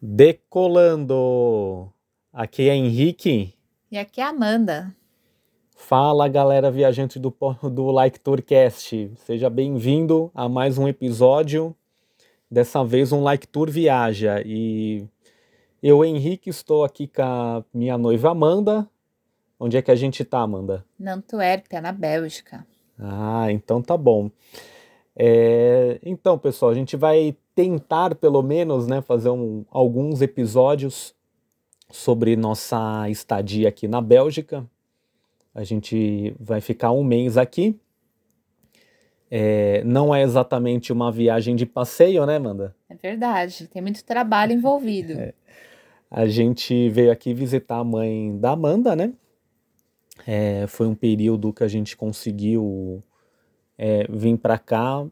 Decolando! Aqui é Henrique. E aqui é Amanda. Fala galera viajante do, do Like Tourcast. Seja bem-vindo a mais um episódio. Dessa vez um Like Tour Viaja. E eu, Henrique, estou aqui com a minha noiva Amanda. Onde é que a gente tá, Amanda? Na Antuérpia, na Bélgica. Ah, então tá bom. É, então, pessoal, a gente vai tentar, pelo menos, né, fazer um, alguns episódios sobre nossa estadia aqui na Bélgica. A gente vai ficar um mês aqui. É, não é exatamente uma viagem de passeio, né, Amanda? É verdade, tem muito trabalho envolvido. É. A gente veio aqui visitar a mãe da Amanda, né? É, foi um período que a gente conseguiu é, vir para cá,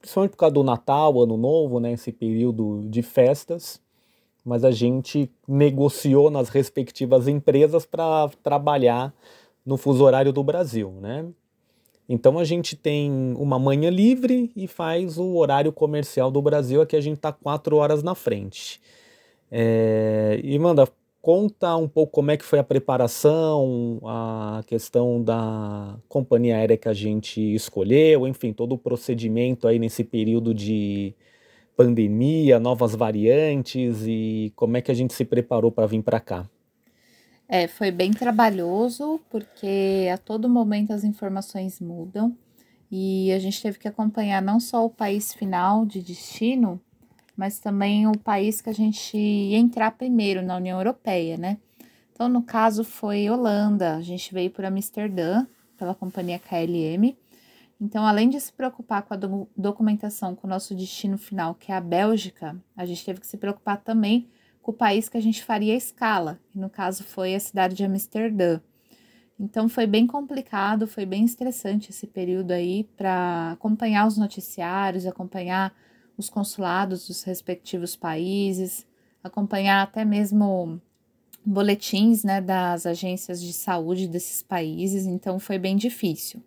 principalmente por causa do Natal, Ano Novo, né, esse período de festas, mas a gente negociou nas respectivas empresas para trabalhar no fuso horário do Brasil, né? Então a gente tem uma manhã livre e faz o horário comercial do Brasil, aqui a gente está quatro horas na frente. É, e manda, conta um pouco como é que foi a preparação, a questão da companhia aérea que a gente escolheu, enfim, todo o procedimento aí nesse período de pandemia, novas variantes e como é que a gente se preparou para vir para cá. É, foi bem trabalhoso porque a todo momento as informações mudam e a gente teve que acompanhar não só o país final de destino, mas também o país que a gente ia entrar primeiro na União Europeia, né? Então, no caso, foi Holanda. A gente veio por Amsterdã, pela companhia KLM. Então, além de se preocupar com a do documentação com o nosso destino final, que é a Bélgica, a gente teve que se preocupar também com o país que a gente faria a escala, que no caso foi a cidade de Amsterdã. Então foi bem complicado, foi bem estressante esse período aí para acompanhar os noticiários, acompanhar os consulados dos respectivos países, acompanhar até mesmo boletins né, das agências de saúde desses países, então foi bem difícil.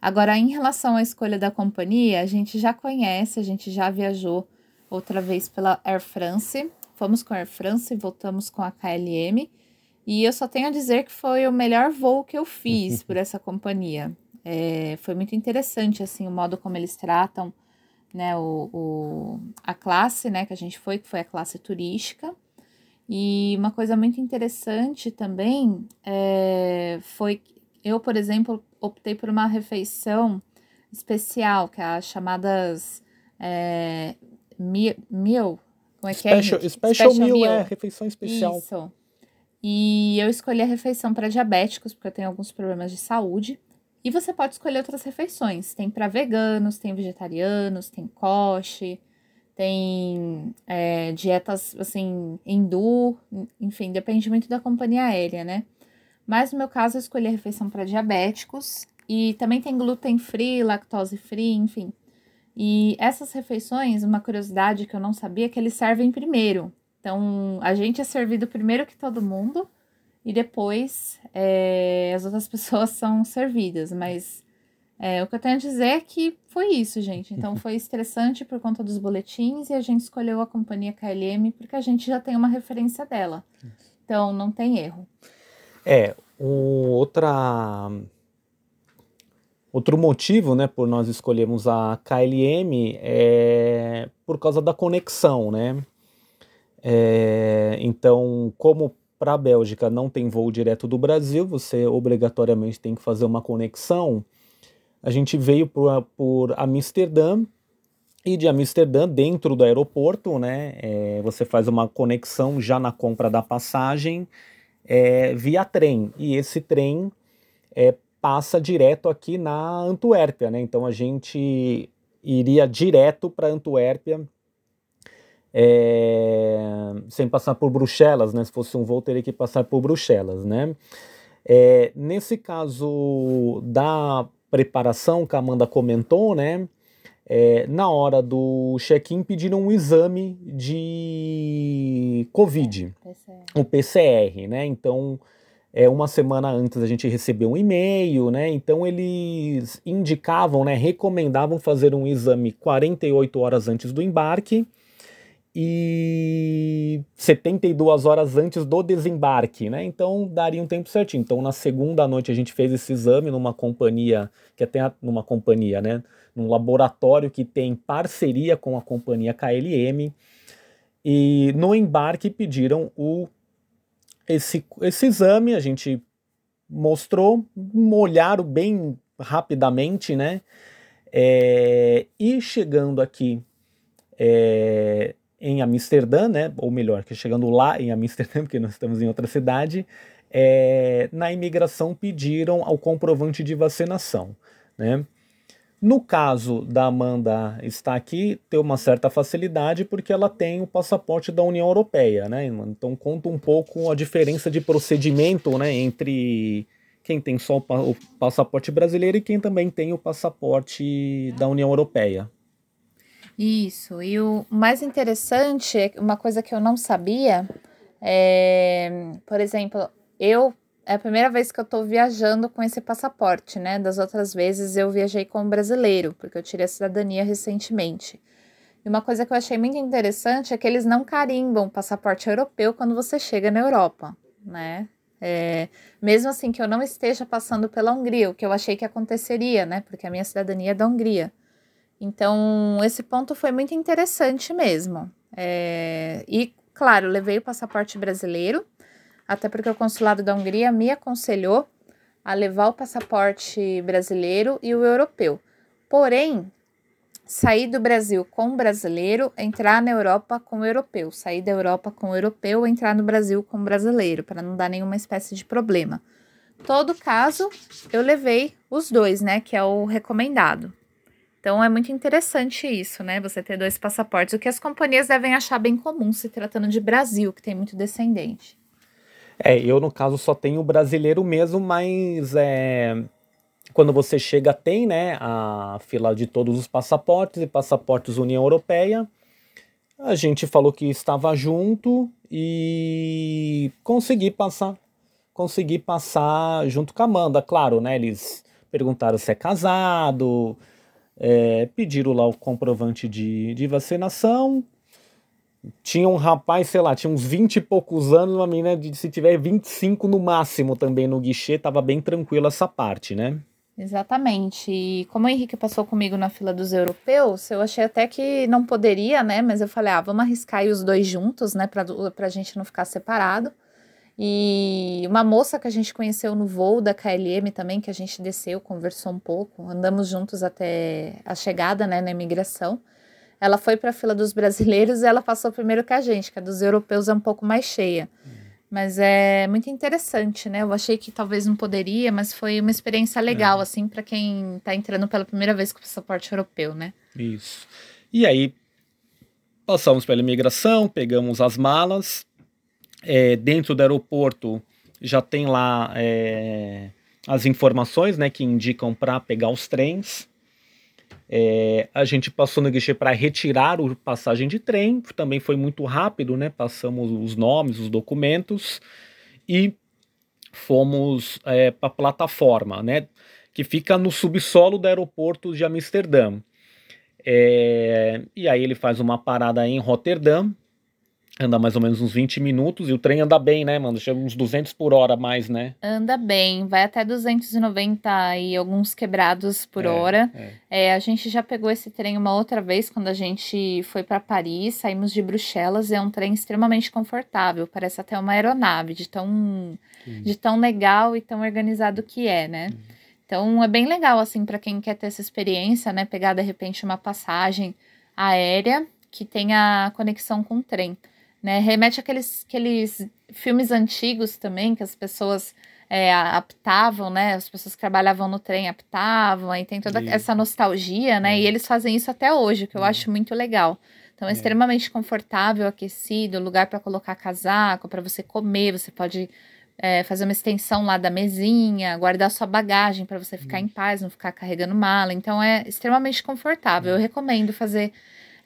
Agora, em relação à escolha da companhia, a gente já conhece, a gente já viajou outra vez pela Air France, fomos com a Air France e voltamos com a KLM, e eu só tenho a dizer que foi o melhor voo que eu fiz por essa companhia. É, foi muito interessante, assim, o modo como eles tratam né, o, o, a classe, né, que a gente foi, que foi a classe turística. E uma coisa muito interessante também é, foi eu, por exemplo, optei por uma refeição especial, que é as chamadas é, meal, como é que é? Special, special meal, meal é refeição especial. Isso. E eu escolhi a refeição para diabéticos, porque eu tenho alguns problemas de saúde. E você pode escolher outras refeições. Tem para veganos, tem vegetarianos, tem coche, tem é, dietas assim, hindu, enfim, depende muito da companhia aérea, né? Mas no meu caso, eu escolhi a refeição para diabéticos e também tem gluten free, lactose free, enfim. E essas refeições, uma curiosidade que eu não sabia, é que eles servem primeiro. Então, a gente é servido primeiro que todo mundo e depois é, as outras pessoas são servidas. Mas é, o que eu tenho a dizer é que foi isso, gente. Então foi estressante por conta dos boletins e a gente escolheu a companhia KLM porque a gente já tem uma referência dela. Então não tem erro. É, um, outra Outro motivo, né, por nós escolhermos a KLM é por causa da conexão, né? É, então, como para a Bélgica não tem voo direto do Brasil, você obrigatoriamente tem que fazer uma conexão. A gente veio por, por Amsterdã e de Amsterdã, dentro do aeroporto, né, é, você faz uma conexão já na compra da passagem é, via trem. E esse trem é, passa direto aqui na Antuérpia, né? Então a gente iria direto para Antuérpia é, sem passar por Bruxelas, né? Se fosse um voo, teria que passar por Bruxelas, né? É, nesse caso da preparação que a Amanda comentou, né? É, na hora do check-in pediram um exame de Covid, PCR. o PCR, né? Então, é, uma semana antes a gente recebeu um e-mail, né? Então eles indicavam, né? Recomendavam fazer um exame 48 horas antes do embarque e de 72 horas antes do desembarque, né? Então daria um tempo certinho. Então na segunda noite a gente fez esse exame numa companhia, que até numa companhia, né? Num laboratório que tem parceria com a companhia KLM. E no embarque pediram o esse, esse exame, a gente mostrou, molharam bem rapidamente, né? É, e chegando aqui é, em Amsterdã, né? Ou melhor, que chegando lá em Amsterdã, porque nós estamos em outra cidade, é, na imigração pediram o comprovante de vacinação, né? No caso da Amanda estar aqui, tem uma certa facilidade porque ela tem o passaporte da União Europeia, né? Então conta um pouco a diferença de procedimento, né, entre quem tem só o passaporte brasileiro e quem também tem o passaporte da União Europeia. Isso. E o mais interessante, é uma coisa que eu não sabia, é, por exemplo, eu é a primeira vez que eu estou viajando com esse passaporte, né? Das outras vezes eu viajei como brasileiro, porque eu tirei a cidadania recentemente. E uma coisa que eu achei muito interessante é que eles não carimbam passaporte europeu quando você chega na Europa, né? É, mesmo assim que eu não esteja passando pela Hungria, o que eu achei que aconteceria, né? Porque a minha cidadania é da Hungria. Então, esse ponto foi muito interessante mesmo. É, e, claro, levei o passaporte brasileiro, até porque o consulado da Hungria me aconselhou a levar o passaporte brasileiro e o europeu. Porém, sair do Brasil com o brasileiro, entrar na Europa com o europeu, sair da Europa com o europeu, entrar no Brasil com o brasileiro, para não dar nenhuma espécie de problema. Todo caso, eu levei os dois, né, que é o recomendado. Então é muito interessante isso, né? Você ter dois passaportes, o que as companhias devem achar bem comum se tratando de Brasil, que tem muito descendente. É, eu no caso só tenho brasileiro mesmo, mas é, quando você chega tem, né, a fila de todos os passaportes e passaportes União Europeia. A gente falou que estava junto e consegui passar, consegui passar junto com a Amanda, claro, né? Eles perguntaram se é casado, é, pediram lá o comprovante de, de vacinação, tinha um rapaz, sei lá, tinha uns 20 e poucos anos, uma menina de se tiver 25 no máximo também no guichê, tava bem tranquilo essa parte, né? Exatamente. E como o Henrique passou comigo na fila dos europeus, eu achei até que não poderia, né? Mas eu falei, ah, vamos arriscar os dois juntos, né? Pra, pra gente não ficar separado. E uma moça que a gente conheceu no voo da KLM também, que a gente desceu, conversou um pouco, andamos juntos até a chegada, né, na imigração. Ela foi para a fila dos brasileiros e ela passou primeiro que a gente, que a dos europeus é um pouco mais cheia. Uhum. Mas é muito interessante, né? Eu achei que talvez não poderia, mas foi uma experiência legal, é. assim, para quem está entrando pela primeira vez com o passaporte europeu, né? Isso. E aí, passamos pela imigração, pegamos as malas. É, dentro do aeroporto já tem lá é, as informações, né, que indicam para pegar os trens. É, a gente passou no guichê para retirar o passagem de trem, também foi muito rápido, né? Passamos os nomes, os documentos e fomos é, para a plataforma, né? Que fica no subsolo do aeroporto de Amsterdã. É, e aí ele faz uma parada em Rotterdam, Anda mais ou menos uns 20 minutos e o trem anda bem, né, mano? Chega uns 200 por hora a mais, né? Anda bem, vai até 290 e alguns quebrados por é, hora. É. É, a gente já pegou esse trem uma outra vez quando a gente foi para Paris, saímos de Bruxelas e é um trem extremamente confortável, parece até uma aeronave, de tão, de tão legal e tão organizado que é, né? Uhum. Então é bem legal, assim, para quem quer ter essa experiência, né? Pegar de repente uma passagem aérea que tenha conexão com o trem né? Remete àqueles, àqueles filmes antigos também, que as pessoas é, aptavam, né? As pessoas que trabalhavam no trem aptavam, aí tem toda essa nostalgia, né? É. E eles fazem isso até hoje, que eu é. acho muito legal. Então é, é extremamente confortável, aquecido, lugar para colocar casaco, para você comer, você pode é, fazer uma extensão lá da mesinha, guardar sua bagagem para você ficar em paz, não ficar carregando mala. Então é extremamente confortável. Eu recomendo fazer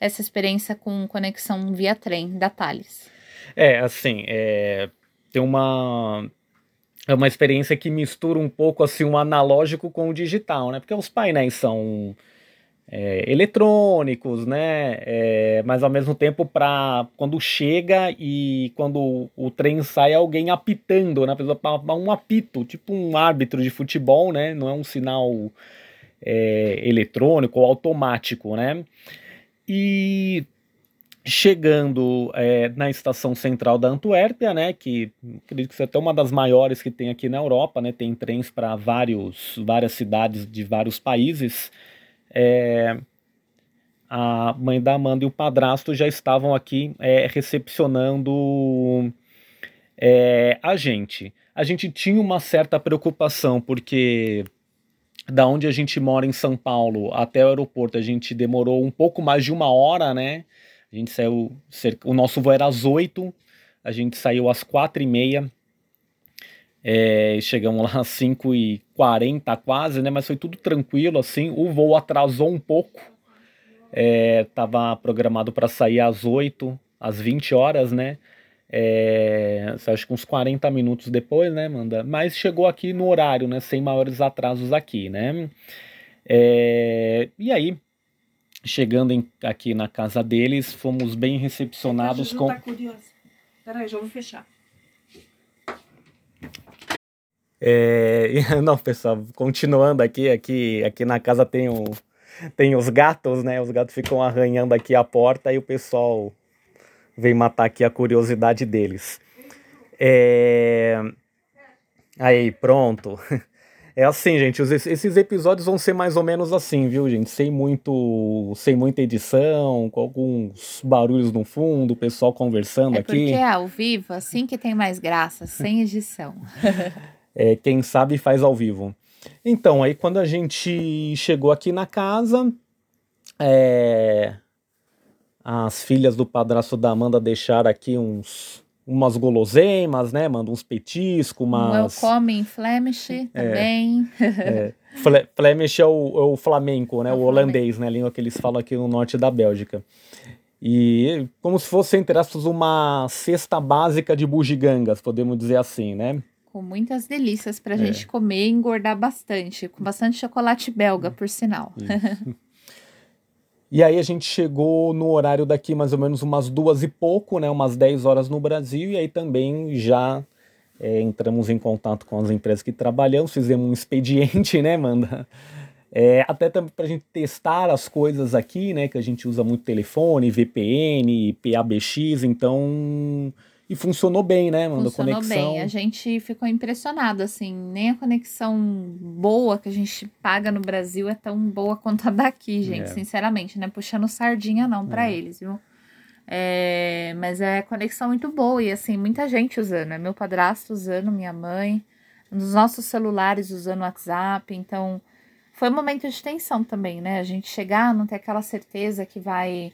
essa experiência com conexão via trem da Thales? É, assim, é, tem uma é uma experiência que mistura um pouco assim o um analógico com o digital, né? Porque os painéis são é, eletrônicos, né? É, mas ao mesmo tempo para quando chega e quando o, trem sai alguém apitando, né? Um apito, tipo um árbitro de futebol, né? Não é um sinal é, eletrônico ou automático, né? E chegando é, na estação central da Antuérpia, né, que acredito que é até uma das maiores que tem aqui na Europa, né, tem trens para vários várias cidades de vários países. É, a mãe da Amanda e o padrasto já estavam aqui é, recepcionando é, a gente. A gente tinha uma certa preocupação porque da onde a gente mora em São Paulo até o aeroporto a gente demorou um pouco mais de uma hora, né? A gente saiu, o nosso voo era às 8, a gente saiu às 4 e meia, é, chegamos lá às 5 e 40 quase, né? Mas foi tudo tranquilo, assim. O voo atrasou um pouco, é, programado para sair às 8, às 20 horas, né? É, acho que uns 40 minutos depois, né, Manda? Mas chegou aqui no horário, né? Sem maiores atrasos aqui, né? É, e aí, chegando em, aqui na casa deles, fomos bem recepcionados com. Tá curiosa. Peraí, já vou fechar. É, não, pessoal, continuando aqui, aqui, aqui na casa tem, um, tem os gatos, né? Os gatos ficam arranhando aqui a porta e o pessoal vem matar aqui a curiosidade deles. É... Aí, pronto. É assim, gente, esses episódios vão ser mais ou menos assim, viu, gente? Sem muito, sem muita edição, com alguns barulhos no fundo, o pessoal conversando é aqui. Porque é ao vivo, assim que tem mais graça, sem edição. é, quem sabe faz ao vivo. Então, aí quando a gente chegou aqui na casa, é, as filhas do padrasto da Amanda deixaram aqui uns umas guloseimas, né? Manda uns petiscos, umas... Welcome em Flemish é, também. É. Flemish é o, é o flamenco, né? É o, o holandês, né? A língua que eles falam aqui no norte da Bélgica. E como se fosse, entre aspas, uma cesta básica de bugigangas, podemos dizer assim, né? Com muitas delícias pra é. gente comer e engordar bastante. Com bastante chocolate belga, por sinal. E aí a gente chegou no horário daqui mais ou menos umas duas e pouco, né, umas 10 horas no Brasil, e aí também já é, entramos em contato com as empresas que trabalhamos, fizemos um expediente, né, Manda? É, até também para a gente testar as coisas aqui, né, que a gente usa muito telefone, VPN, PABX, então e funcionou bem, né, mano? Funcionou conexão... bem. A gente ficou impressionado, assim. Nem a conexão boa que a gente paga no Brasil é tão boa quanto a daqui, gente. É. Sinceramente, né? Puxando sardinha não para é. eles, viu? É, mas é conexão muito boa e, assim, muita gente usando. É meu padrasto usando, minha mãe. Nos nossos celulares usando o WhatsApp. Então, foi um momento de tensão também, né? A gente chegar, não ter aquela certeza que vai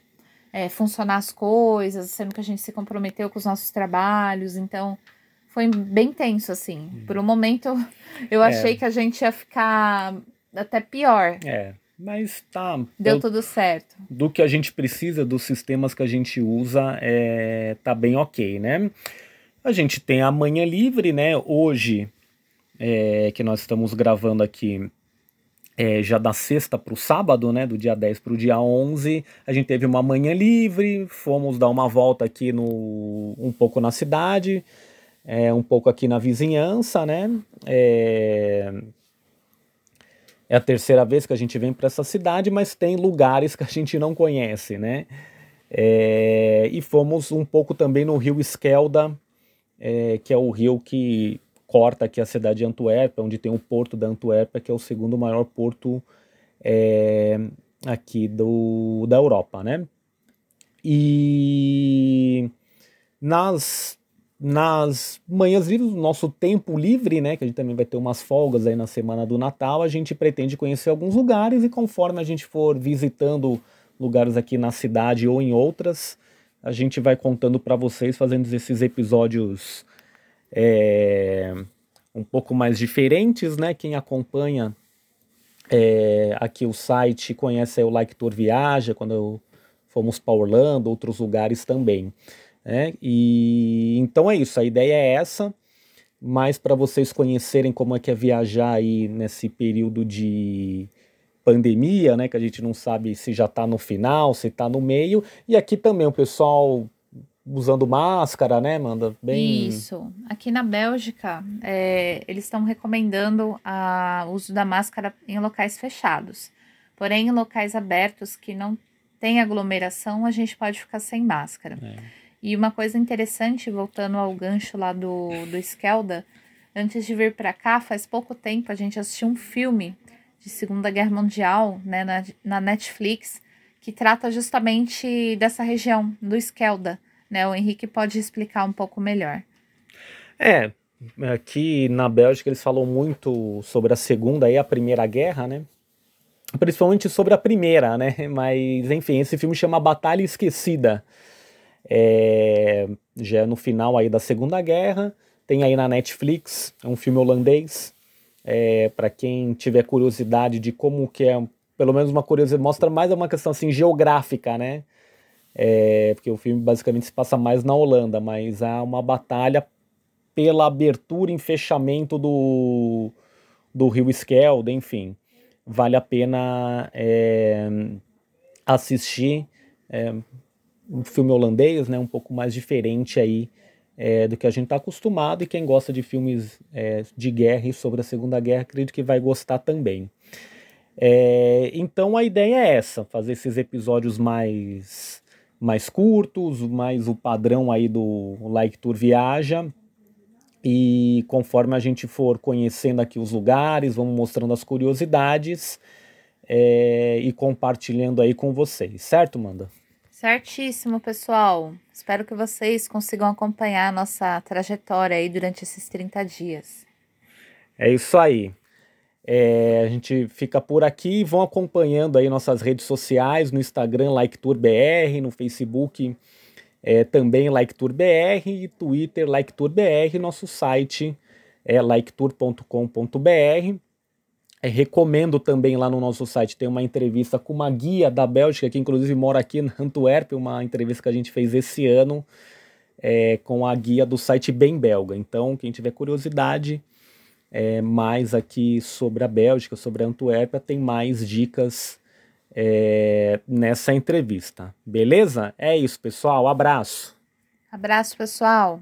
é, funcionar as coisas, sendo que a gente se comprometeu com os nossos trabalhos, então foi bem tenso, assim. Uhum. Por um momento eu é. achei que a gente ia ficar até pior. É, mas tá. Deu eu, tudo certo. Do que a gente precisa, dos sistemas que a gente usa, é, tá bem ok, né? A gente tem a manhã livre, né? Hoje, é, que nós estamos gravando aqui, é, já da sexta para o sábado, né, do dia 10 para o dia 11, a gente teve uma manhã livre, fomos dar uma volta aqui no, um pouco na cidade, é, um pouco aqui na vizinhança, né, é, é a terceira vez que a gente vem para essa cidade, mas tem lugares que a gente não conhece, né, é, e fomos um pouco também no rio Esquelda, é, que é o rio que corta aqui a cidade de Antuérpia, onde tem o porto da Antuérpia, que é o segundo maior porto é, aqui do, da Europa, né? E nas, nas manhãs livres, nosso tempo livre, né, que a gente também vai ter umas folgas aí na semana do Natal, a gente pretende conhecer alguns lugares e conforme a gente for visitando lugares aqui na cidade ou em outras, a gente vai contando para vocês, fazendo esses episódios é, um pouco mais diferentes, né? Quem acompanha é, aqui o site conhece o Like Tour Viaja, quando eu, fomos para Orlando, outros lugares também. Né? E então é isso, a ideia é essa, mas para vocês conhecerem como é que é viajar aí nesse período de, pandemia, né? Que a gente não sabe se já está no final, se está no meio. E aqui também o pessoal usando máscara, né, Manda? Bem... Isso. Aqui na Bélgica, é, eles estão recomendando o uso da máscara em locais fechados. Porém, em locais abertos que não tem aglomeração, a gente pode ficar sem máscara. É. E uma coisa interessante, voltando ao gancho lá do, do Skelda, antes de vir para cá, faz pouco tempo a gente assistiu um filme de Segunda Guerra Mundial, né, na, na Netflix, que trata justamente dessa região, do Skelda. Né? O Henrique pode explicar um pouco melhor. É, aqui na Bélgica eles falam muito sobre a Segunda e a Primeira Guerra, né? Principalmente sobre a primeira, né? Mas, enfim, esse filme chama Batalha Esquecida. É, já é no final aí da Segunda Guerra, tem aí na Netflix, é um filme holandês, é, para quem tiver curiosidade de como que é, pelo menos uma curiosidade, mostra mais uma questão assim geográfica, né? É, porque o filme basicamente se passa mais na Holanda, mas há uma batalha pela abertura e fechamento do, do rio Skelde, enfim. Vale a pena é, assistir é, um filme holandês, né, um pouco mais diferente aí é, do que a gente está acostumado, e quem gosta de filmes é, de guerra e sobre a Segunda Guerra, acredito que vai gostar também. É, então a ideia é essa, fazer esses episódios mais, mais curtos, mais o padrão aí do Like Tour Viaja, e conforme a gente for conhecendo aqui os lugares, vamos mostrando as curiosidades é, e compartilhando aí com vocês, certo, Manda? Certíssimo, pessoal. Espero que vocês consigam acompanhar a nossa trajetória aí durante esses 30 dias. É isso aí. É, a gente fica por aqui, vão acompanhando aí nossas redes sociais, no Instagram LikeTourBR, no Facebook é, também LikeTourBR e Twitter LikeTourBR, nosso site é liketour.com.br. É, recomendo também lá no nosso site, tem uma entrevista com uma guia da Bélgica, que inclusive mora aqui na Antuérpia, uma entrevista que a gente fez esse ano é, com a guia do site Bem Belga. Então, quem tiver curiosidade é, mais aqui sobre a Bélgica, sobre a Antuérpia, tem mais dicas é, nessa entrevista. Beleza? É isso, pessoal. Abraço. Abraço, pessoal.